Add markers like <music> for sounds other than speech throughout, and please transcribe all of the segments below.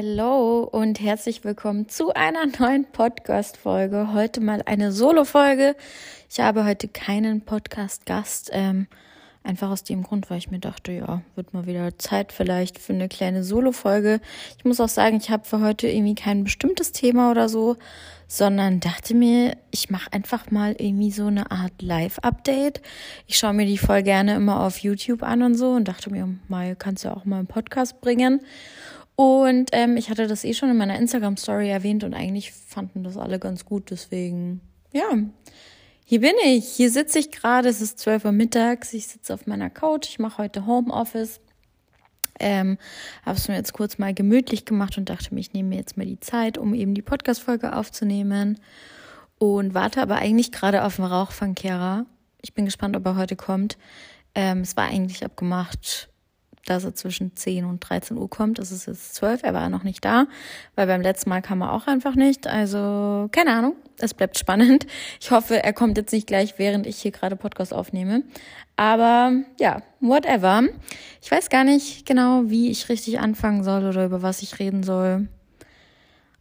Hallo und herzlich willkommen zu einer neuen Podcast-Folge. Heute mal eine Solo-Folge. Ich habe heute keinen Podcast-Gast. Ähm, einfach aus dem Grund, weil ich mir dachte, ja, wird mal wieder Zeit vielleicht für eine kleine Solo-Folge. Ich muss auch sagen, ich habe für heute irgendwie kein bestimmtes Thema oder so, sondern dachte mir, ich mache einfach mal irgendwie so eine Art Live-Update. Ich schaue mir die voll gerne immer auf YouTube an und so und dachte mir, mal kannst du auch mal einen Podcast bringen. Und ähm, ich hatte das eh schon in meiner Instagram-Story erwähnt und eigentlich fanden das alle ganz gut. Deswegen, ja, hier bin ich. Hier sitze ich gerade. Es ist 12 Uhr mittags. Ich sitze auf meiner Couch. Ich mache heute Homeoffice. Ähm, habe es mir jetzt kurz mal gemütlich gemacht und dachte mir, ich nehme mir jetzt mal die Zeit, um eben die Podcast-Folge aufzunehmen. Und warte aber eigentlich gerade auf den Rauchfangkehrer. Ich bin gespannt, ob er heute kommt. Ähm, es war eigentlich abgemacht dass er zwischen 10 und 13 Uhr kommt. Es ist jetzt 12, er war noch nicht da, weil beim letzten Mal kam er auch einfach nicht. Also, keine Ahnung, es bleibt spannend. Ich hoffe, er kommt jetzt nicht gleich, während ich hier gerade Podcast aufnehme. Aber ja, whatever. Ich weiß gar nicht genau, wie ich richtig anfangen soll oder über was ich reden soll.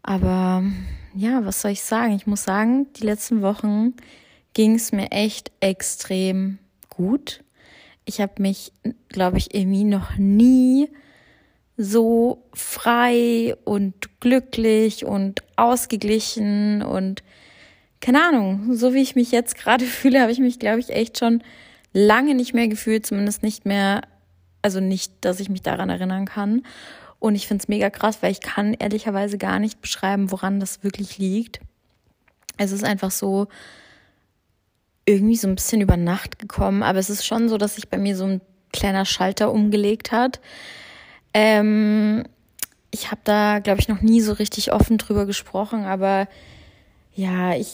Aber ja, was soll ich sagen? Ich muss sagen, die letzten Wochen ging es mir echt extrem gut ich habe mich, glaube ich, irgendwie noch nie so frei und glücklich und ausgeglichen und keine Ahnung, so wie ich mich jetzt gerade <laughs> fühle, habe ich mich, glaube ich, echt schon lange nicht mehr gefühlt, zumindest nicht mehr, also nicht, dass ich mich daran erinnern kann. Und ich finde es mega krass, weil ich kann ehrlicherweise gar nicht beschreiben, woran das wirklich liegt. Es ist einfach so, irgendwie so ein bisschen über Nacht gekommen, aber es ist schon so, dass sich bei mir so ein kleiner Schalter umgelegt hat. Ähm, ich habe da, glaube ich, noch nie so richtig offen drüber gesprochen, aber ja, ich,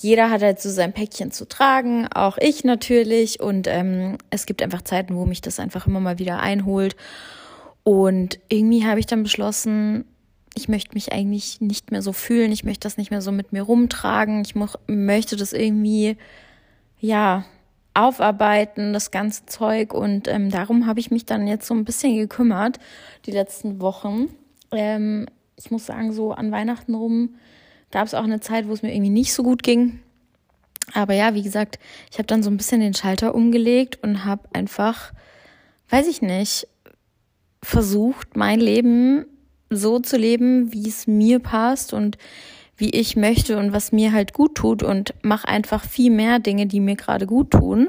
jeder hat halt so sein Päckchen zu tragen, auch ich natürlich. Und ähm, es gibt einfach Zeiten, wo mich das einfach immer mal wieder einholt. Und irgendwie habe ich dann beschlossen, ich möchte mich eigentlich nicht mehr so fühlen, ich möchte das nicht mehr so mit mir rumtragen, ich möchte das irgendwie ja, aufarbeiten, das ganze Zeug. Und ähm, darum habe ich mich dann jetzt so ein bisschen gekümmert, die letzten Wochen. Ähm, ich muss sagen, so an Weihnachten rum gab es auch eine Zeit, wo es mir irgendwie nicht so gut ging. Aber ja, wie gesagt, ich habe dann so ein bisschen den Schalter umgelegt und habe einfach, weiß ich nicht, versucht, mein Leben so zu leben, wie es mir passt und wie ich möchte und was mir halt gut tut und mache einfach viel mehr Dinge, die mir gerade gut tun.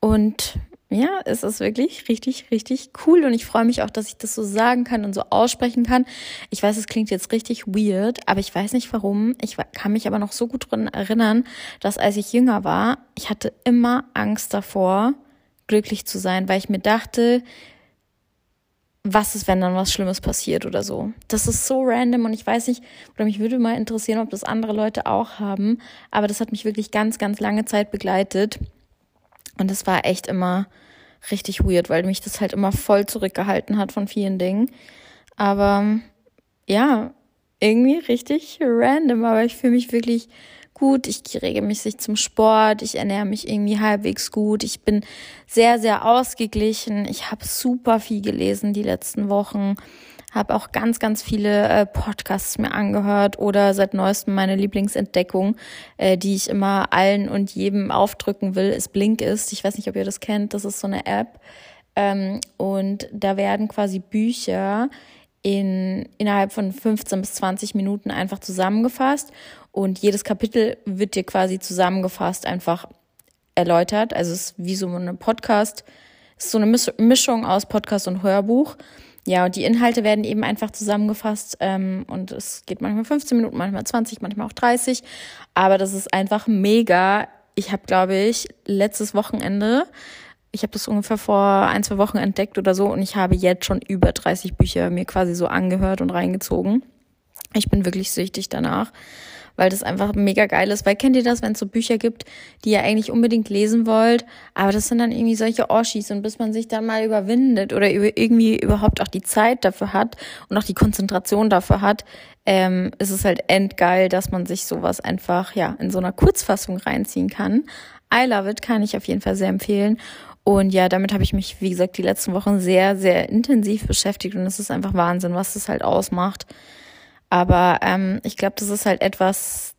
Und ja, es ist wirklich richtig, richtig cool und ich freue mich auch, dass ich das so sagen kann und so aussprechen kann. Ich weiß, es klingt jetzt richtig weird, aber ich weiß nicht warum. Ich kann mich aber noch so gut dran erinnern, dass als ich jünger war, ich hatte immer Angst davor, glücklich zu sein, weil ich mir dachte, was ist, wenn dann was Schlimmes passiert oder so. Das ist so random und ich weiß nicht, oder mich würde mal interessieren, ob das andere Leute auch haben, aber das hat mich wirklich ganz, ganz lange Zeit begleitet und das war echt immer richtig weird, weil mich das halt immer voll zurückgehalten hat von vielen Dingen. Aber ja, irgendwie richtig random, aber ich fühle mich wirklich gut, ich regelmäßig zum Sport, ich ernähre mich irgendwie halbwegs gut, ich bin sehr, sehr ausgeglichen, ich habe super viel gelesen die letzten Wochen, habe auch ganz, ganz viele äh, Podcasts mir angehört oder seit neuestem meine Lieblingsentdeckung, äh, die ich immer allen und jedem aufdrücken will, ist Blinkist. Ich weiß nicht, ob ihr das kennt, das ist so eine App ähm, und da werden quasi Bücher in, innerhalb von 15 bis 20 Minuten einfach zusammengefasst und jedes Kapitel wird dir quasi zusammengefasst einfach erläutert. Also es ist wie so eine Podcast, es ist so eine Mischung aus Podcast und Hörbuch. Ja, und die Inhalte werden eben einfach zusammengefasst ähm, und es geht manchmal 15 Minuten, manchmal 20, manchmal auch 30. Aber das ist einfach mega. Ich habe, glaube ich, letztes Wochenende ich habe das ungefähr vor ein, zwei Wochen entdeckt oder so und ich habe jetzt schon über 30 Bücher mir quasi so angehört und reingezogen. Ich bin wirklich süchtig danach, weil das einfach mega geil ist. Weil kennt ihr das, wenn es so Bücher gibt, die ihr eigentlich unbedingt lesen wollt, aber das sind dann irgendwie solche Oschis und bis man sich dann mal überwindet oder irgendwie überhaupt auch die Zeit dafür hat und auch die Konzentration dafür hat, ähm, ist es halt endgeil, dass man sich sowas einfach ja in so einer Kurzfassung reinziehen kann. I love it, kann ich auf jeden Fall sehr empfehlen. Und ja, damit habe ich mich, wie gesagt, die letzten Wochen sehr, sehr intensiv beschäftigt und es ist einfach Wahnsinn, was das halt ausmacht. Aber ähm, ich glaube, das ist halt etwas,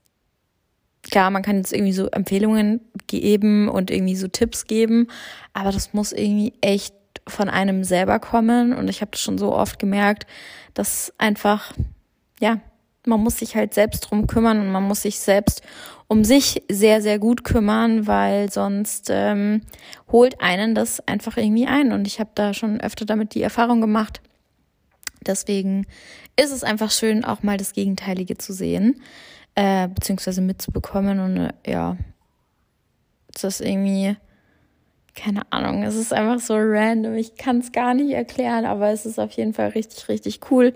klar, man kann jetzt irgendwie so Empfehlungen geben und irgendwie so Tipps geben, aber das muss irgendwie echt von einem selber kommen. Und ich habe das schon so oft gemerkt, dass einfach, ja, man muss sich halt selbst drum kümmern und man muss sich selbst um sich sehr, sehr gut kümmern, weil sonst ähm, holt einen das einfach irgendwie ein. Und ich habe da schon öfter damit die Erfahrung gemacht. Deswegen ist es einfach schön, auch mal das Gegenteilige zu sehen, äh, beziehungsweise mitzubekommen. Und äh, ja, das ist irgendwie keine Ahnung, es ist einfach so random. Ich kann es gar nicht erklären, aber es ist auf jeden Fall richtig, richtig cool.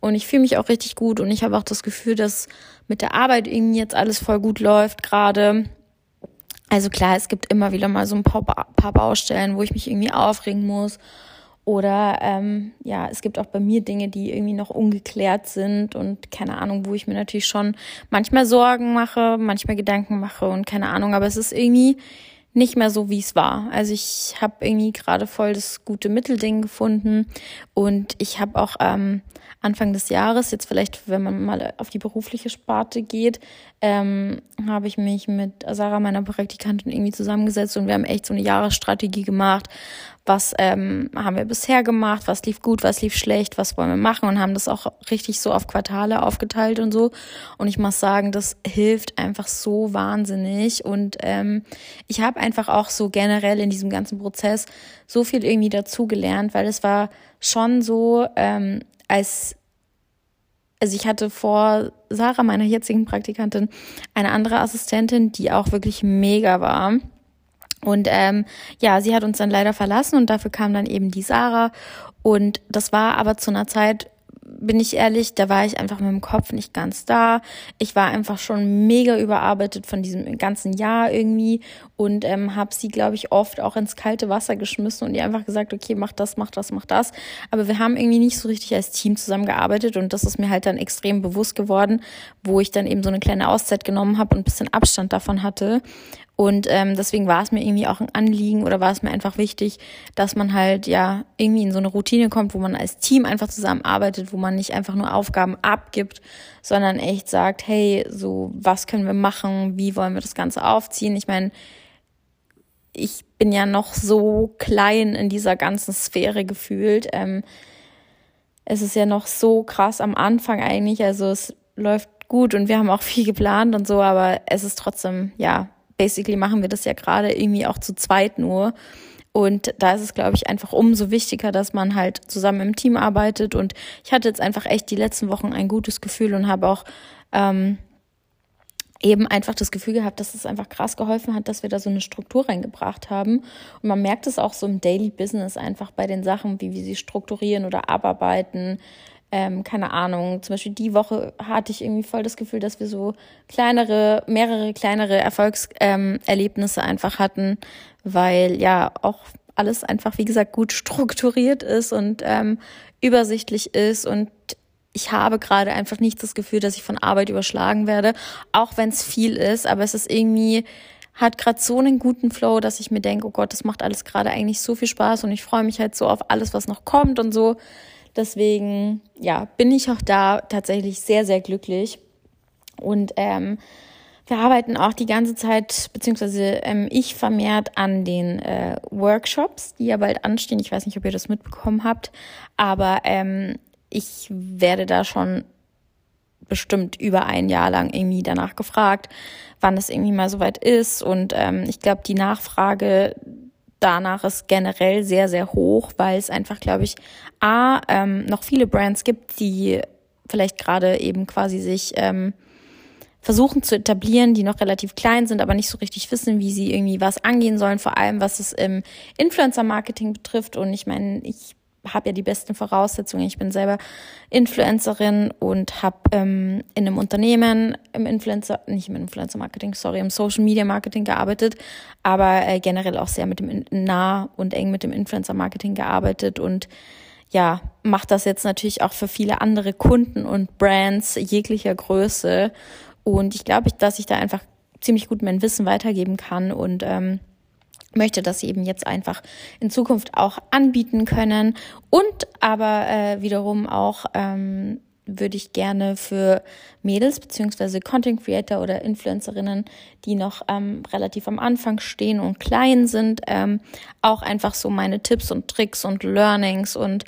Und ich fühle mich auch richtig gut und ich habe auch das Gefühl, dass mit der Arbeit irgendwie jetzt alles voll gut läuft gerade. Also klar, es gibt immer wieder mal so ein paar, paar Baustellen, wo ich mich irgendwie aufregen muss. Oder ähm, ja, es gibt auch bei mir Dinge, die irgendwie noch ungeklärt sind und keine Ahnung, wo ich mir natürlich schon manchmal Sorgen mache, manchmal Gedanken mache und keine Ahnung, aber es ist irgendwie nicht mehr so, wie es war. Also ich habe irgendwie gerade voll das gute Mittelding gefunden und ich habe auch ähm, Anfang des Jahres, jetzt vielleicht, wenn man mal auf die berufliche Sparte geht, ähm, habe ich mich mit Sarah, meiner Praktikantin, irgendwie zusammengesetzt und wir haben echt so eine Jahresstrategie gemacht. Was ähm, haben wir bisher gemacht? Was lief gut? Was lief schlecht? Was wollen wir machen? Und haben das auch richtig so auf Quartale aufgeteilt und so. Und ich muss sagen, das hilft einfach so wahnsinnig. Und ähm, ich habe einfach auch so generell in diesem ganzen Prozess so viel irgendwie dazugelernt, weil es war schon so, ähm, als also ich hatte vor Sarah, meiner jetzigen Praktikantin, eine andere Assistentin, die auch wirklich mega war. Und ähm, ja, sie hat uns dann leider verlassen und dafür kam dann eben die Sarah. Und das war aber zu einer Zeit, bin ich ehrlich, da war ich einfach mit dem Kopf nicht ganz da. Ich war einfach schon mega überarbeitet von diesem ganzen Jahr irgendwie und ähm, habe sie, glaube ich, oft auch ins kalte Wasser geschmissen und ihr einfach gesagt, okay, mach das, mach das, mach das. Aber wir haben irgendwie nicht so richtig als Team zusammengearbeitet und das ist mir halt dann extrem bewusst geworden, wo ich dann eben so eine kleine Auszeit genommen habe und ein bisschen Abstand davon hatte. Und ähm, deswegen war es mir irgendwie auch ein Anliegen oder war es mir einfach wichtig, dass man halt ja irgendwie in so eine Routine kommt, wo man als Team einfach zusammenarbeitet, wo man nicht einfach nur Aufgaben abgibt, sondern echt sagt, hey, so was können wir machen, wie wollen wir das Ganze aufziehen? Ich meine, ich bin ja noch so klein in dieser ganzen Sphäre gefühlt. Ähm, es ist ja noch so krass am Anfang eigentlich, also es läuft gut und wir haben auch <laughs> viel geplant und so, aber es ist trotzdem, ja, basically machen wir das ja gerade irgendwie auch zu zweit nur. Und da ist es, glaube ich, einfach umso wichtiger, dass man halt zusammen im Team arbeitet. Und ich hatte jetzt einfach echt die letzten Wochen ein gutes Gefühl und habe auch ähm, eben einfach das Gefühl gehabt, dass es einfach krass geholfen hat, dass wir da so eine Struktur reingebracht haben. Und man merkt es auch so im Daily Business einfach bei den Sachen, wie wir sie strukturieren oder abarbeiten, ähm, keine Ahnung, zum Beispiel die Woche hatte ich irgendwie voll das Gefühl, dass wir so kleinere, mehrere kleinere Erfolgserlebnisse ähm, einfach hatten, weil ja auch alles einfach, wie gesagt, gut <laughs> strukturiert ist und ähm, übersichtlich ist und ich habe gerade einfach nicht das Gefühl, dass ich von Arbeit überschlagen werde, auch wenn es viel ist, aber es ist irgendwie hat gerade so einen guten Flow, dass ich mir denke, oh Gott, das macht alles gerade eigentlich so viel Spaß und ich freue mich halt so auf alles, was noch kommt und so. Deswegen, ja, bin ich auch da tatsächlich sehr, sehr glücklich. Und ähm, wir arbeiten auch die ganze Zeit, beziehungsweise ähm, ich vermehrt an den äh, Workshops, die ja bald anstehen. Ich weiß nicht, ob ihr das mitbekommen habt, aber ähm, ich werde da schon bestimmt über ein Jahr lang irgendwie danach gefragt, wann es irgendwie mal soweit ist. Und ähm, ich glaube, die Nachfrage danach ist generell sehr, sehr hoch, weil es einfach, glaube ich, A, ähm, noch viele Brands gibt, die vielleicht gerade eben quasi sich ähm, versuchen zu etablieren, die noch relativ klein sind, aber nicht so richtig wissen, wie sie irgendwie was angehen sollen, vor allem was es im Influencer-Marketing betrifft. Und ich meine, ich habe ja die besten Voraussetzungen. Ich bin selber Influencerin und habe ähm, in einem Unternehmen im Influencer, nicht im Influencer Marketing, sorry, im Social Media Marketing gearbeitet, aber äh, generell auch sehr mit dem nah und eng mit dem Influencer Marketing gearbeitet und ja, macht das jetzt natürlich auch für viele andere Kunden und Brands jeglicher Größe. Und ich glaube, dass ich da einfach ziemlich gut mein Wissen weitergeben kann und ähm, möchte das eben jetzt einfach in Zukunft auch anbieten können. Und aber äh, wiederum auch ähm, würde ich gerne für Mädels beziehungsweise Content Creator oder Influencerinnen, die noch ähm, relativ am Anfang stehen und klein sind, ähm, auch einfach so meine Tipps und Tricks und Learnings und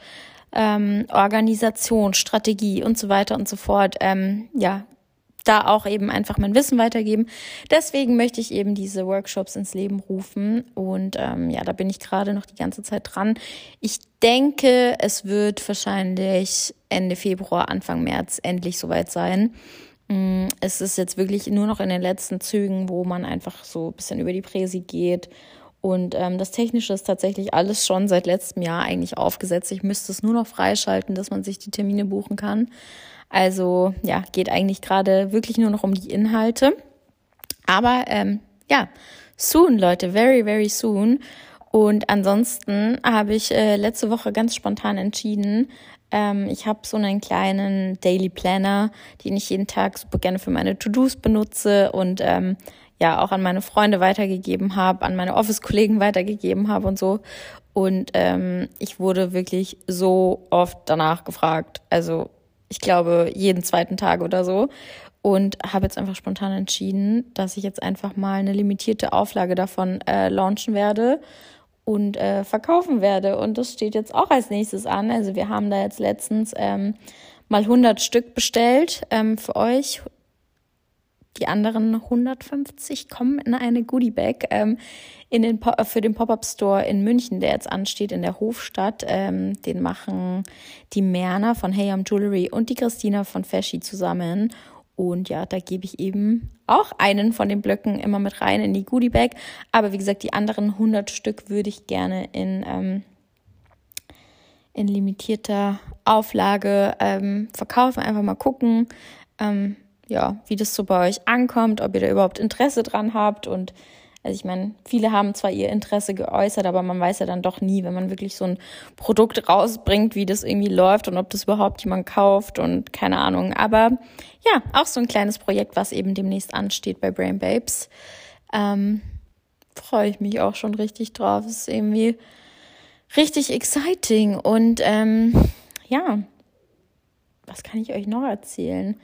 ähm, Organisation, Strategie und so weiter und so fort, ähm, ja, da auch eben einfach mein Wissen weitergeben. Deswegen möchte ich eben diese Workshops ins Leben rufen. Und ähm, ja, da bin ich gerade noch die ganze Zeit dran. Ich denke, es wird wahrscheinlich Ende Februar, Anfang März endlich soweit sein. Mm, es ist jetzt wirklich nur noch in den letzten Zügen, wo man einfach so ein bisschen über die Präsi geht. Und ähm, das Technische ist tatsächlich alles schon seit letztem Jahr eigentlich aufgesetzt. Ich müsste es nur noch freischalten, dass man sich die Termine buchen kann. Also ja, geht eigentlich gerade wirklich nur noch um die Inhalte. Aber ähm, ja, soon, Leute, very, very soon. Und ansonsten habe ich äh, letzte Woche ganz spontan entschieden, ähm, ich habe so einen kleinen Daily Planner, den ich jeden Tag super gerne für meine To-Dos benutze und ähm, ja auch an meine Freunde weitergegeben habe, an meine Office-Kollegen weitergegeben habe und so. Und ähm, ich wurde wirklich so oft danach gefragt. Also ich glaube, jeden zweiten Tag oder so. Und habe jetzt einfach spontan entschieden, dass ich jetzt einfach mal eine limitierte Auflage davon äh, launchen werde und äh, verkaufen werde. Und das steht jetzt auch als nächstes an. Also wir haben da jetzt letztens ähm, mal 100 Stück bestellt ähm, für euch. Die anderen 150 kommen in eine Goodie Bag ähm, in den für den Pop-up Store in München, der jetzt ansteht in der Hofstadt. Ähm, den machen die Merner von Hey Am Jewelry und die Christina von Feschi zusammen. Und ja, da gebe ich eben auch einen von den Blöcken immer mit rein in die Goodie Bag. Aber wie gesagt, die anderen 100 Stück würde ich gerne in ähm, in limitierter Auflage ähm, verkaufen. Einfach mal gucken. Ähm, ja, wie das so bei euch ankommt, ob ihr da überhaupt Interesse dran habt. Und also ich meine, viele haben zwar ihr Interesse geäußert, aber man weiß ja dann doch nie, wenn man wirklich so ein Produkt rausbringt, wie das irgendwie läuft und ob das überhaupt jemand kauft und keine Ahnung. Aber ja, auch so ein kleines Projekt, was eben demnächst ansteht bei Brain Babes. Ähm, Freue ich mich auch schon richtig drauf. Es ist irgendwie richtig exciting. Und ähm, ja, was kann ich euch noch erzählen?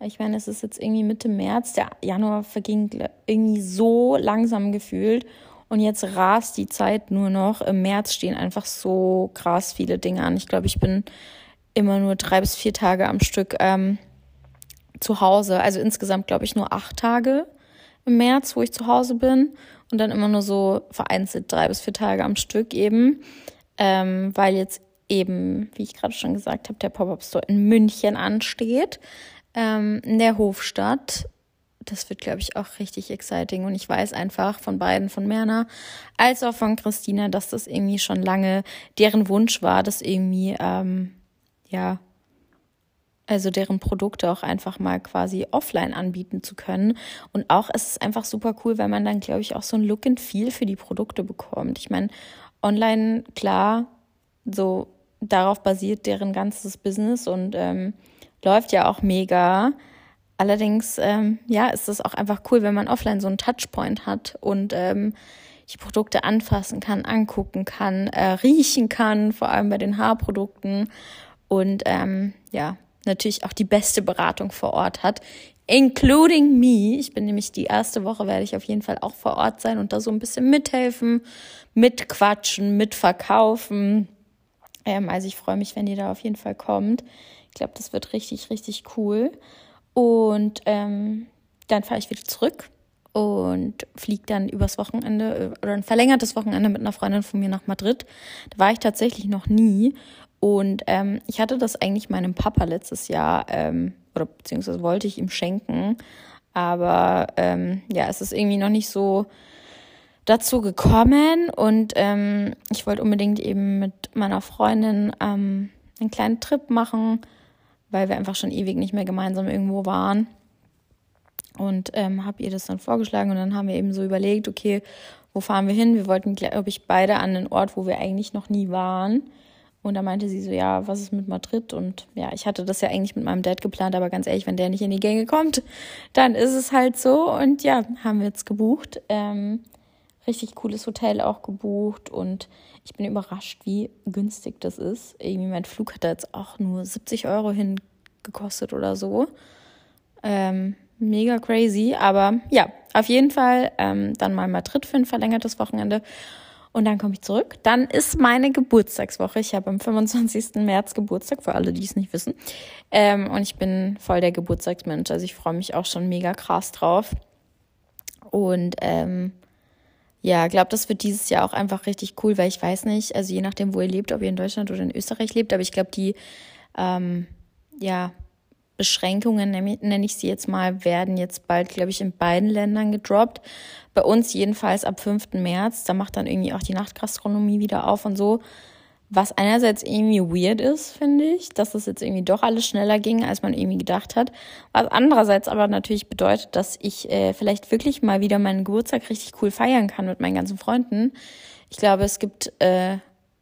Ich meine, es ist jetzt irgendwie Mitte März, der Januar verging irgendwie so langsam gefühlt und jetzt rast die Zeit nur noch. Im März stehen einfach so krass viele Dinge an. Ich glaube, ich bin immer nur drei bis vier Tage am Stück ähm, zu Hause. Also insgesamt glaube ich nur acht Tage im März, wo ich zu Hause bin und dann immer nur so vereinzelt drei bis vier Tage am Stück eben, ähm, weil jetzt eben, wie ich gerade schon gesagt habe, der Pop-up Store in München ansteht ähm, in der Hofstadt. Das wird, glaube ich, auch richtig exciting. Und ich weiß einfach von beiden, von Merna als auch von Christina, dass das irgendwie schon lange deren Wunsch war, das irgendwie, ähm, ja, also deren Produkte auch einfach mal quasi offline anbieten zu können. Und auch es ist einfach super cool, weil man dann, glaube ich, auch so ein Look and Feel für die Produkte bekommt. Ich meine, online, klar, so darauf basiert deren ganzes Business und ähm, läuft ja auch mega. Allerdings, ähm, ja, ist es auch einfach cool, wenn man offline so einen Touchpoint hat und ähm, die Produkte anfassen kann, angucken kann, äh, riechen kann, vor allem bei den Haarprodukten und ähm, ja, natürlich auch die beste Beratung vor Ort hat, including me. Ich bin nämlich die erste Woche, werde ich auf jeden Fall auch vor Ort sein und da so ein bisschen mithelfen, mitquatschen, mitverkaufen. Ähm, also ich freue mich, wenn ihr da auf jeden Fall kommt. Ich glaube, das wird richtig, richtig cool. Und ähm, dann fahre ich wieder zurück und fliege dann übers Wochenende äh, oder ein verlängertes Wochenende mit einer Freundin von mir nach Madrid. Da war ich tatsächlich noch nie. Und ähm, ich hatte das eigentlich meinem Papa letztes Jahr, ähm, oder beziehungsweise wollte ich ihm schenken. Aber ähm, ja, es ist irgendwie noch nicht so dazu gekommen. Und ähm, ich wollte unbedingt eben mit meiner Freundin ähm, einen kleinen Trip machen weil wir einfach schon ewig nicht mehr gemeinsam irgendwo waren. Und ähm, habe ihr das dann vorgeschlagen und dann haben wir eben so überlegt, okay, wo fahren wir hin? Wir wollten, glaube ich, beide an einen Ort, wo wir eigentlich noch nie waren. Und da meinte sie so, ja, was ist mit Madrid? Und ja, ich hatte das ja eigentlich mit meinem Dad geplant, aber ganz ehrlich, wenn der nicht in die Gänge kommt, dann ist es halt so. Und ja, haben wir jetzt gebucht. Ähm, richtig cooles Hotel auch gebucht und ich bin überrascht, wie günstig das ist. Irgendwie mein Flug hat da jetzt auch nur 70 Euro hingekostet oder so. Ähm, mega crazy, aber ja, auf jeden Fall ähm, dann mal Madrid für ein verlängertes Wochenende und dann komme ich zurück. Dann ist meine Geburtstagswoche. Ich habe am 25. März Geburtstag, für alle, die es nicht wissen. Ähm, und ich bin voll der Geburtstagsmensch. Also ich freue mich auch schon mega krass drauf. Und ähm, ja, glaube, das wird dieses Jahr auch einfach richtig cool, weil ich weiß nicht, also je nachdem, wo ihr lebt, ob ihr in Deutschland oder in Österreich lebt, aber ich glaube, die ähm, ja, Beschränkungen, nenne ich sie jetzt mal, werden jetzt bald, glaube ich, in beiden Ländern gedroppt. Bei uns jedenfalls ab 5. März. Da macht dann irgendwie auch die Nachtgastronomie wieder auf und so. Was einerseits irgendwie weird ist, finde ich, dass es jetzt irgendwie doch alles schneller ging, als man irgendwie gedacht hat. Was andererseits aber natürlich bedeutet, dass ich äh, vielleicht wirklich mal wieder meinen Geburtstag richtig cool feiern kann mit meinen ganzen Freunden. Ich glaube, es gibt äh,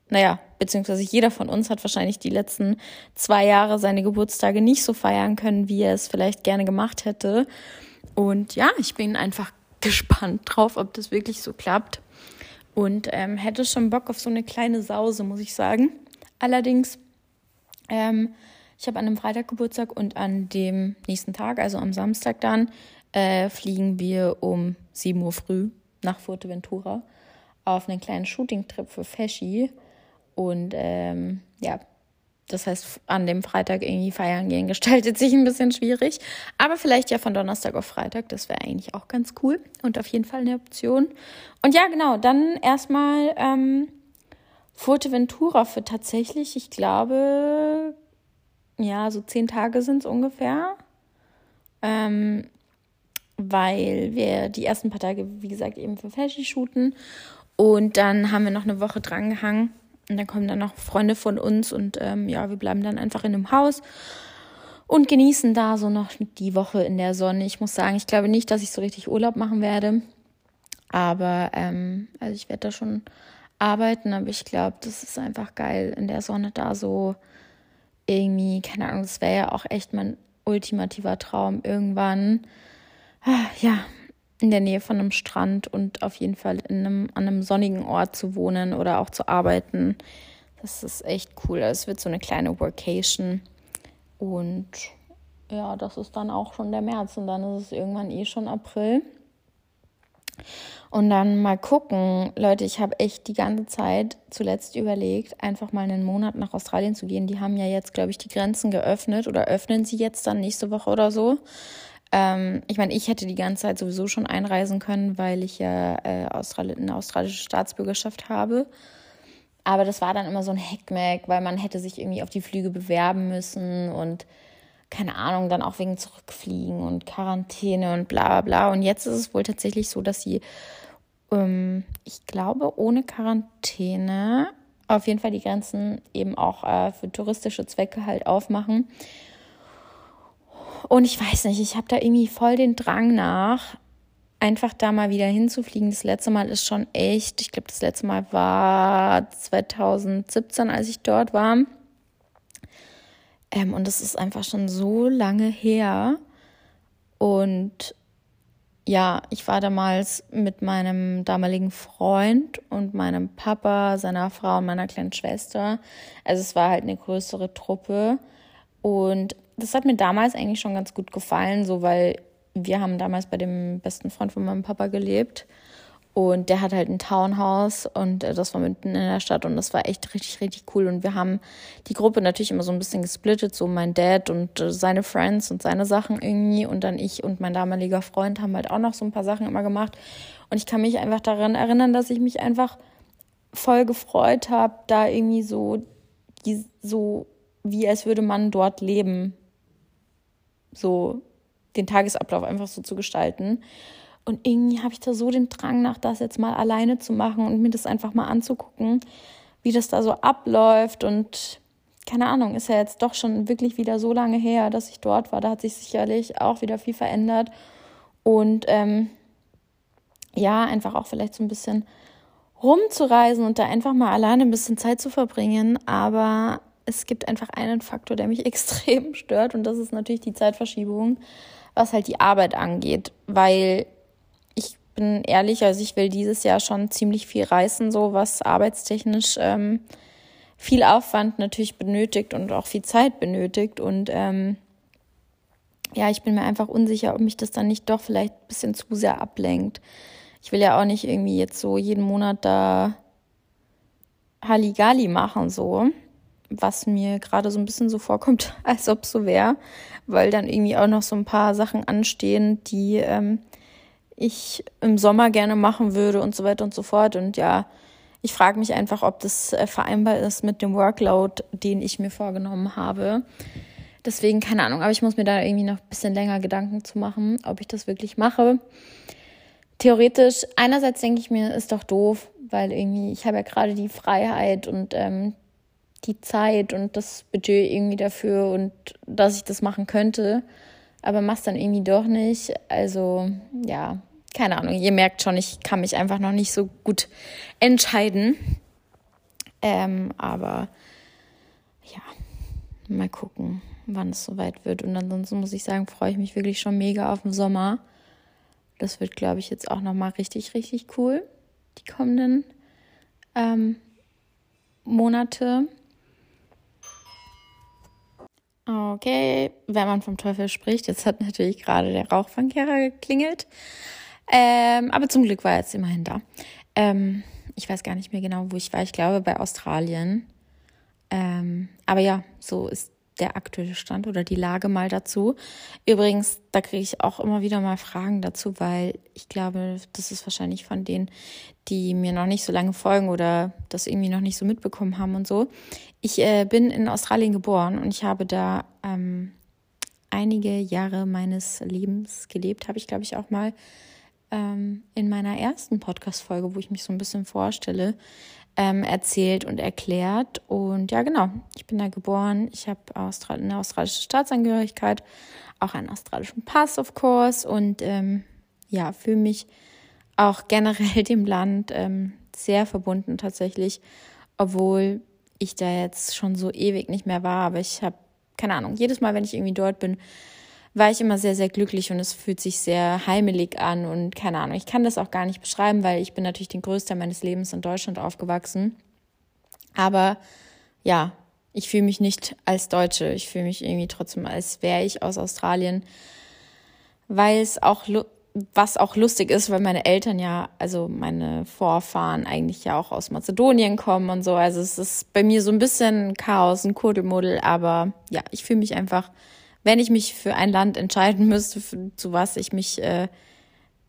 naja, beziehungsweise jeder von uns hat wahrscheinlich die letzten zwei Jahre seine Geburtstage nicht so feiern können, wie er es vielleicht gerne gemacht hätte. Und ja, ich bin einfach <laughs> gespannt drauf, ob das wirklich so klappt. Und ähm, hätte schon Bock auf so eine kleine Sause, muss ich sagen. Allerdings, ähm, ich habe an einem Freitag Geburtstag und an dem nächsten Tag, also am Samstag dann, äh, fliegen wir um 7 Uhr früh nach Fuerteventura auf einen kleinen Shooting-Trip für Feschi. Und ähm, ja, das heißt, an dem Freitag irgendwie feiern gehen <laughs> gestaltet sich ein bisschen schwierig. Aber vielleicht ja von Donnerstag auf Freitag, das wäre eigentlich auch ganz cool und auf jeden Fall eine Option. Und ja, genau, dann erstmal ähm, Fuerteventura für tatsächlich, ich glaube, ja, so zehn Tage sind es ungefähr. Ähm, weil wir die ersten paar Tage, wie gesagt, eben für Fashion shooten. Und dann haben wir noch eine Woche drangehangen und dann kommen dann noch Freunde von uns und ähm, ja, wir bleiben dann einfach in einem Haus und genießen da so noch die Woche in der Sonne. Ich muss sagen, ich glaube nicht, dass ich so richtig Urlaub machen werde. Aber ähm, also ich werde da schon arbeiten, aber ich glaube, das ist einfach geil in der Sonne da so irgendwie, keine Ahnung, das wäre ja auch echt mein ultimativer Traum irgendwann. Ah, ja, in der Nähe von einem Strand und auf jeden Fall in einem, an einem sonnigen Ort zu wohnen oder auch zu arbeiten. Das ist echt cool. Es wird so eine kleine Workation. Und ja, das ist dann auch schon der März und dann ist es irgendwann eh schon April. Und dann mal gucken, Leute, ich habe echt die ganze Zeit zuletzt überlegt, einfach mal einen Monat nach Australien zu gehen. Die haben ja jetzt, glaube ich, die Grenzen geöffnet oder öffnen sie jetzt dann nächste Woche oder so. Ähm, ich meine, ich hätte die ganze Zeit sowieso schon einreisen können, weil ich ja äh, Austral eine australische Staatsbürgerschaft habe. Aber das war dann immer so ein Heckmeck, weil man hätte sich irgendwie auf die Flüge bewerben müssen und keine Ahnung, dann auch wegen Zurückfliegen und Quarantäne und bla bla bla. Und jetzt ist es wohl tatsächlich so, dass sie, ähm, ich glaube, ohne Quarantäne auf jeden Fall die Grenzen eben auch äh, für touristische Zwecke halt aufmachen. Und ich weiß nicht, ich habe da irgendwie voll den Drang nach, einfach da mal wieder hinzufliegen. Das letzte Mal ist schon echt, ich glaube, das letzte Mal war 2017, als ich dort war. Ähm, und das ist einfach schon so lange her. Und ja, ich war damals mit meinem damaligen Freund und meinem Papa, seiner Frau und meiner kleinen Schwester. Also es war halt eine größere Truppe. Und das hat mir damals eigentlich schon ganz gut gefallen, so weil wir haben damals bei dem besten Freund von meinem Papa gelebt und der hat halt ein Townhouse und äh, das war mitten in der Stadt und das war echt richtig, richtig cool. Und wir haben die Gruppe natürlich immer so ein bisschen gesplittet, so mein Dad und äh, seine Friends und seine Sachen irgendwie und dann ich und mein damaliger Freund haben halt auch noch so ein paar Sachen immer gemacht. Und ich kann mich einfach daran erinnern, dass ich mich einfach voll gefreut habe, da irgendwie so, so wie als würde man dort leben so den Tagesablauf einfach so zu gestalten. Und irgendwie habe ich da so den Drang nach, das jetzt mal alleine zu machen und mir das einfach mal anzugucken, wie das da so abläuft. Und keine Ahnung, ist ja jetzt doch schon wirklich wieder so lange her, dass ich dort war. Da hat sich sicherlich auch wieder viel verändert. Und ähm, ja, einfach auch vielleicht so ein bisschen rumzureisen und da einfach mal alleine ein bisschen Zeit zu verbringen. Aber es gibt einfach einen Faktor, der mich <laughs> extrem stört und das ist natürlich die Zeitverschiebung, was halt die Arbeit angeht, weil ich bin ehrlich, also ich will dieses Jahr schon ziemlich viel reißen, so was arbeitstechnisch ähm, viel Aufwand natürlich benötigt und auch viel Zeit benötigt. Und ähm, ja, ich bin mir einfach unsicher, ob mich das dann nicht doch vielleicht ein bisschen zu sehr ablenkt. Ich will ja auch nicht irgendwie jetzt so jeden Monat da Halligalli machen, so. Was mir gerade so ein bisschen so vorkommt, <laughs> als ob so wäre, weil dann irgendwie auch noch so ein paar Sachen anstehen, die ähm, ich im Sommer gerne machen würde und so weiter und so fort. Und ja, ich frage mich einfach, ob das äh, vereinbar ist mit dem Workload, den ich mir vorgenommen habe. Deswegen keine Ahnung, aber ich muss mir da irgendwie noch ein bisschen länger Gedanken zu machen, ob ich das wirklich mache. Theoretisch, einerseits denke ich mir, ist doch doof, weil irgendwie ich habe ja gerade die Freiheit und ähm, die Zeit und das Budget irgendwie dafür und dass ich das machen könnte, aber mach's dann irgendwie doch nicht. Also ja, keine Ahnung. Ihr merkt schon, ich kann mich einfach noch nicht so gut entscheiden. Ähm, aber ja, mal gucken, wann es soweit wird. Und ansonsten muss ich sagen, freue ich mich wirklich schon mega auf den Sommer. Das wird, glaube ich, jetzt auch nochmal richtig, richtig cool. Die kommenden ähm, Monate. Okay, wenn man vom Teufel spricht, jetzt hat natürlich gerade der Rauchfangkehrer geklingelt. Ähm, aber zum Glück war er jetzt immerhin da. Ähm, ich weiß gar nicht mehr genau, wo ich war. Ich glaube bei Australien. Ähm, aber ja, so ist der aktuelle Stand oder die Lage mal dazu. Übrigens, da kriege ich auch immer wieder mal Fragen dazu, weil ich glaube, das ist wahrscheinlich von denen, die mir noch nicht so lange folgen oder das irgendwie noch nicht so mitbekommen haben und so. Ich äh, bin in Australien geboren und ich habe da ähm, einige Jahre meines Lebens gelebt, habe ich glaube ich auch mal ähm, in meiner ersten Podcast-Folge, wo ich mich so ein bisschen vorstelle, ähm, erzählt und erklärt. Und ja, genau, ich bin da geboren. Ich habe Austral eine australische Staatsangehörigkeit, auch einen australischen Pass, of course. Und ähm, ja, fühle mich auch <laughs> generell dem Land ähm, sehr verbunden tatsächlich, obwohl ich da jetzt schon so ewig nicht mehr war. Aber ich habe, keine Ahnung, jedes Mal, wenn ich irgendwie dort bin, war ich immer sehr, sehr glücklich und es fühlt sich sehr heimelig an und keine Ahnung. Ich kann das auch gar nicht beschreiben, weil ich bin natürlich den Größteil meines Lebens in Deutschland aufgewachsen. Aber ja, ich fühle mich nicht als Deutsche. Ich fühle mich irgendwie trotzdem, als wäre ich aus Australien, weil es auch, was auch lustig ist, weil meine Eltern ja, also meine Vorfahren eigentlich ja auch aus Mazedonien kommen und so. Also es ist bei mir so ein bisschen Chaos, ein Kuddelmuddel, aber ja, ich fühle mich einfach wenn ich mich für ein Land entscheiden müsste, zu was ich mich, äh,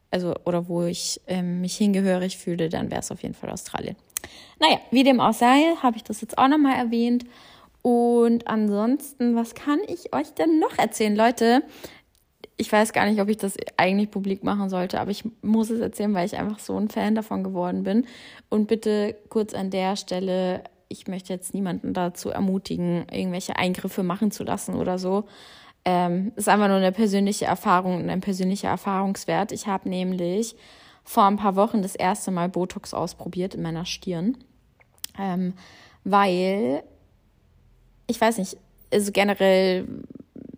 also oder wo ich äh, mich hingehörig fühle, dann wäre es auf jeden Fall Australien. Naja, wie dem auch sei, habe ich das jetzt auch nochmal erwähnt. Und ansonsten, was kann ich euch denn noch erzählen? Leute, ich weiß gar nicht, ob ich das eigentlich publik machen sollte, aber ich muss es erzählen, weil ich einfach so ein Fan davon geworden bin. Und bitte kurz an der Stelle, ich möchte jetzt niemanden dazu ermutigen, irgendwelche Eingriffe machen zu lassen oder so. Ähm, ist einfach nur eine persönliche Erfahrung und ein persönlicher Erfahrungswert. Ich habe nämlich vor ein paar Wochen das erste Mal Botox ausprobiert in meiner Stirn, ähm, weil ich weiß nicht, also generell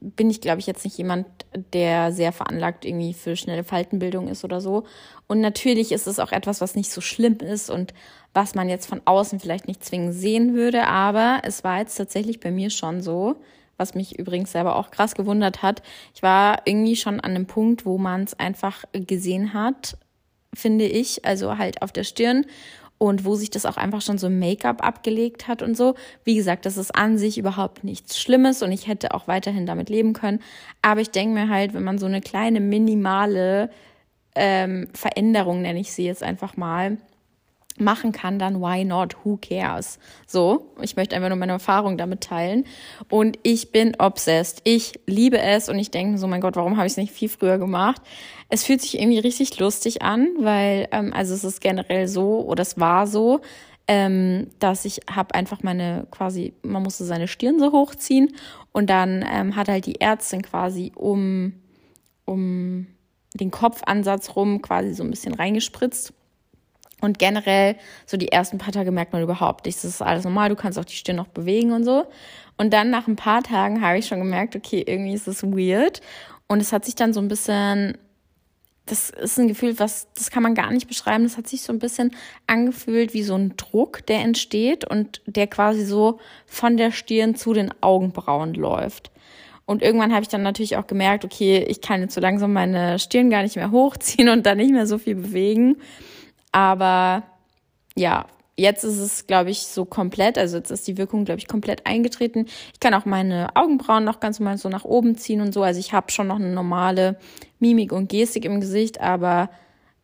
bin ich, glaube ich, jetzt nicht jemand, der sehr veranlagt irgendwie für schnelle Faltenbildung ist oder so. Und natürlich ist es auch etwas, was nicht so schlimm ist und was man jetzt von außen vielleicht nicht zwingend sehen würde. Aber es war jetzt tatsächlich bei mir schon so, was mich übrigens selber auch krass gewundert hat. Ich war irgendwie schon an einem Punkt, wo man es einfach gesehen hat, finde ich, also halt auf der Stirn und wo sich das auch einfach schon so Make-up abgelegt hat und so. Wie gesagt, das ist an sich überhaupt nichts Schlimmes und ich hätte auch weiterhin damit leben können. Aber ich denke mir halt, wenn man so eine kleine minimale ähm, Veränderung, nenne ich sie jetzt einfach mal, machen kann, dann why not? Who cares? So, ich möchte einfach nur meine Erfahrung damit teilen. Und ich bin obsessed. Ich liebe es und ich denke so, mein Gott, warum habe ich es nicht viel früher gemacht? Es fühlt sich irgendwie richtig lustig an, weil, ähm, also es ist generell so, oder es war so, ähm, dass ich habe einfach meine quasi, man musste seine Stirn so hochziehen und dann ähm, hat halt die Ärztin quasi um, um den Kopfansatz rum quasi so ein bisschen reingespritzt und generell, so die ersten paar Tage merkt man überhaupt nichts. Das ist alles normal, du kannst auch die Stirn noch bewegen und so. Und dann nach ein paar Tagen habe ich schon gemerkt, okay, irgendwie ist es weird. Und es hat sich dann so ein bisschen das ist ein Gefühl, was, das kann man gar nicht beschreiben. Das hat sich so ein bisschen angefühlt wie so ein Druck, der entsteht und der quasi so von der Stirn zu den Augenbrauen läuft. Und irgendwann habe ich dann natürlich auch gemerkt, okay, ich kann jetzt so langsam meine Stirn gar nicht mehr hochziehen und da nicht mehr so viel bewegen. Aber ja, jetzt ist es, glaube ich, so komplett, also jetzt ist die Wirkung, glaube ich, komplett eingetreten. Ich kann auch meine Augenbrauen noch ganz normal so nach oben ziehen und so. Also ich habe schon noch eine normale Mimik und Gestik im Gesicht, aber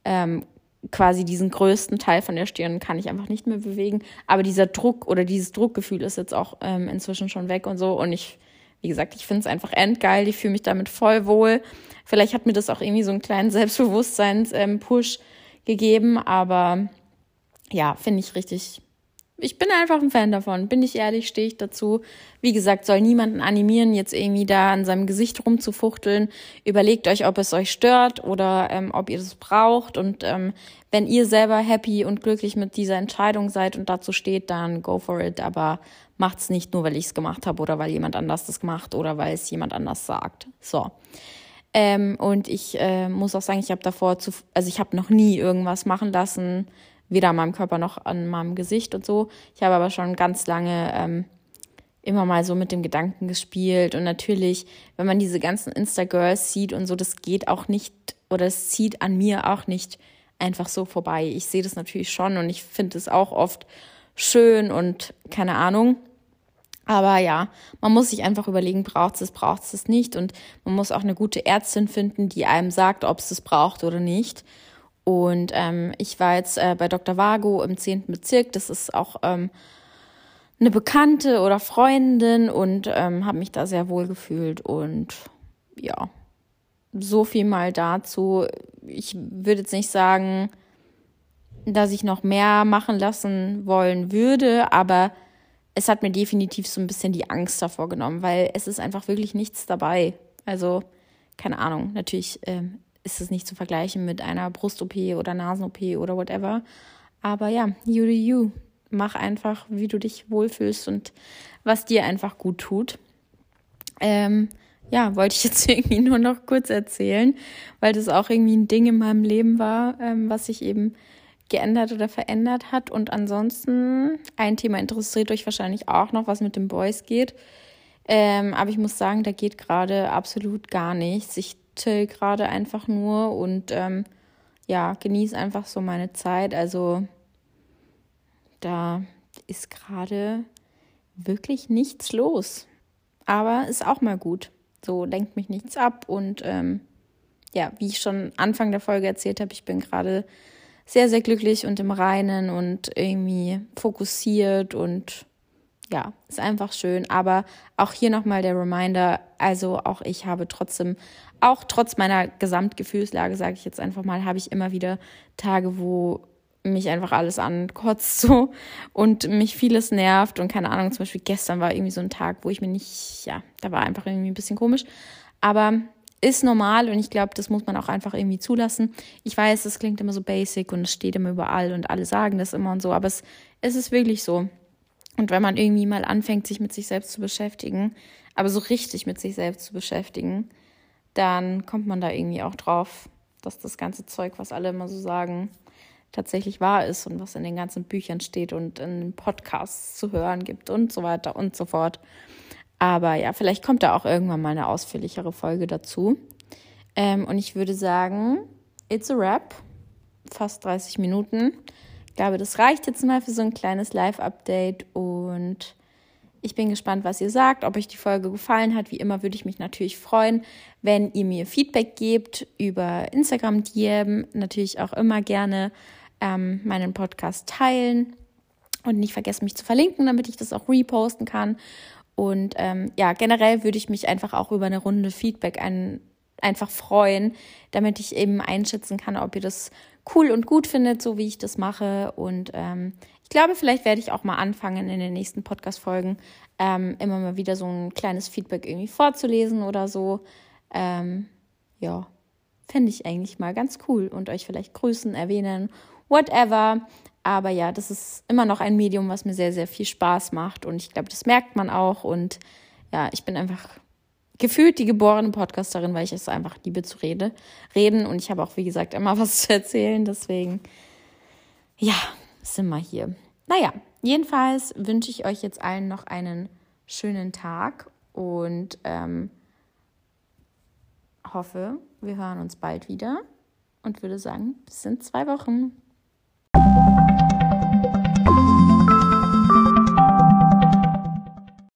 ähm, quasi diesen größten Teil von der Stirn kann ich einfach nicht mehr bewegen. Aber dieser Druck oder dieses Druckgefühl ist jetzt auch ähm, inzwischen schon weg und so. Und ich, wie gesagt, ich finde es einfach endgeil. Ich fühle mich damit voll wohl. Vielleicht hat mir das auch irgendwie so einen kleinen Selbstbewusstseins-Push ähm, gegeben, aber ja, finde ich richtig. Ich bin einfach ein Fan davon. Bin ich ehrlich, stehe ich dazu. Wie gesagt, soll niemanden animieren, jetzt irgendwie da an seinem Gesicht rumzufuchteln. Überlegt euch, ob es euch stört oder ähm, ob ihr das braucht. Und ähm, wenn ihr selber happy und glücklich mit dieser Entscheidung seid und dazu steht, dann go for it. Aber macht's nicht nur, weil ich es gemacht habe oder weil jemand anders das gemacht oder weil es jemand anders sagt. So. Ähm, und ich äh, muss auch sagen, ich habe davor zu, also ich habe noch nie irgendwas machen lassen weder an meinem Körper noch an meinem Gesicht und so. Ich habe aber schon ganz lange ähm, immer mal so mit dem Gedanken gespielt. Und natürlich, wenn man diese ganzen Insta-Girls sieht und so, das geht auch nicht oder es zieht an mir auch nicht einfach so vorbei. Ich sehe das natürlich schon und ich finde es auch oft schön und keine Ahnung. Aber ja, man muss sich einfach überlegen, braucht es, braucht es nicht. Und man muss auch eine gute Ärztin finden, die einem sagt, ob es es braucht oder nicht. Und ähm, ich war jetzt äh, bei Dr. Vago im 10. Bezirk. Das ist auch ähm, eine Bekannte oder Freundin und ähm, habe mich da sehr wohl gefühlt. Und ja, so viel mal dazu. Ich würde jetzt nicht sagen, dass ich noch mehr machen lassen wollen würde, aber es hat mir definitiv so ein bisschen die Angst davor genommen, weil es ist einfach wirklich nichts dabei. Also, keine Ahnung, natürlich ähm, ist es nicht zu vergleichen mit einer Brust-OP oder Nasen-OP oder whatever. Aber ja, you do you. Mach einfach, wie du dich wohlfühlst und was dir einfach gut tut. Ähm, ja, wollte ich jetzt <laughs> irgendwie nur noch kurz erzählen, weil das auch irgendwie ein Ding in meinem Leben war, ähm, was sich eben geändert oder verändert hat. Und ansonsten, ein Thema interessiert euch wahrscheinlich auch noch, was mit den Boys geht. Ähm, aber ich muss sagen, da geht gerade absolut gar nichts. Ich chill gerade einfach nur und ähm, ja, genieße einfach so meine Zeit. Also da ist gerade wirklich nichts los. Aber ist auch mal gut. So lenkt mich nichts ab. Und ähm, ja, wie ich schon Anfang der Folge erzählt habe, ich bin gerade sehr, sehr glücklich und im Reinen und irgendwie fokussiert und ja, ist einfach schön. Aber auch hier nochmal der Reminder, also auch ich habe trotzdem, auch trotz meiner Gesamtgefühlslage, sage ich jetzt einfach mal, habe ich immer wieder Tage, wo mich einfach alles ankotzt <laughs> so und mich vieles nervt und keine Ahnung, zum Beispiel gestern war irgendwie so ein Tag, wo ich mir nicht, ja, da war einfach irgendwie ein bisschen komisch. Aber ist normal und ich glaube, das muss man auch einfach irgendwie zulassen. Ich weiß, das klingt immer so basic und es steht immer überall und alle sagen das immer und so, aber es, es ist wirklich so. Und wenn man irgendwie mal anfängt, sich mit sich selbst zu beschäftigen, aber so richtig mit sich selbst zu beschäftigen, dann kommt man da irgendwie auch drauf, dass das ganze Zeug, was alle immer so sagen, tatsächlich wahr ist und was in den ganzen Büchern steht und in Podcasts zu hören gibt und so weiter und so fort. Aber ja, vielleicht kommt da auch irgendwann mal eine ausführlichere Folge dazu. Ähm, und ich würde sagen, it's a wrap. Fast 30 Minuten. Ich glaube, das reicht jetzt mal für so ein kleines Live-Update und ich bin gespannt, was ihr sagt, ob euch die Folge gefallen hat. Wie immer würde ich mich natürlich freuen, wenn ihr mir Feedback gebt über Instagram DM. Natürlich auch immer gerne ähm, meinen Podcast teilen und nicht vergessen, mich zu verlinken, damit ich das auch reposten kann. Und ähm, ja, generell würde ich mich einfach auch über eine Runde Feedback ein, einfach freuen, damit ich eben einschätzen kann, ob ihr das cool und gut findet, so wie ich das mache. Und ähm, ich glaube, vielleicht werde ich auch mal anfangen, in den nächsten Podcast-Folgen ähm, immer mal wieder so ein kleines Feedback irgendwie vorzulesen oder so. Ähm, ja, fände ich eigentlich mal ganz cool und euch vielleicht grüßen, erwähnen, whatever. Aber ja, das ist immer noch ein Medium, was mir sehr, sehr viel Spaß macht und ich glaube, das merkt man auch und ja, ich bin einfach gefühlt die geborene Podcasterin, weil ich es einfach liebe zu rede, reden und ich habe auch, wie gesagt, immer <laughs> was zu erzählen. Deswegen, ja, sind wir hier. Naja, jedenfalls wünsche ich euch jetzt allen noch einen schönen Tag und ähm, hoffe, wir hören uns bald wieder und würde sagen, bis in zwei Wochen.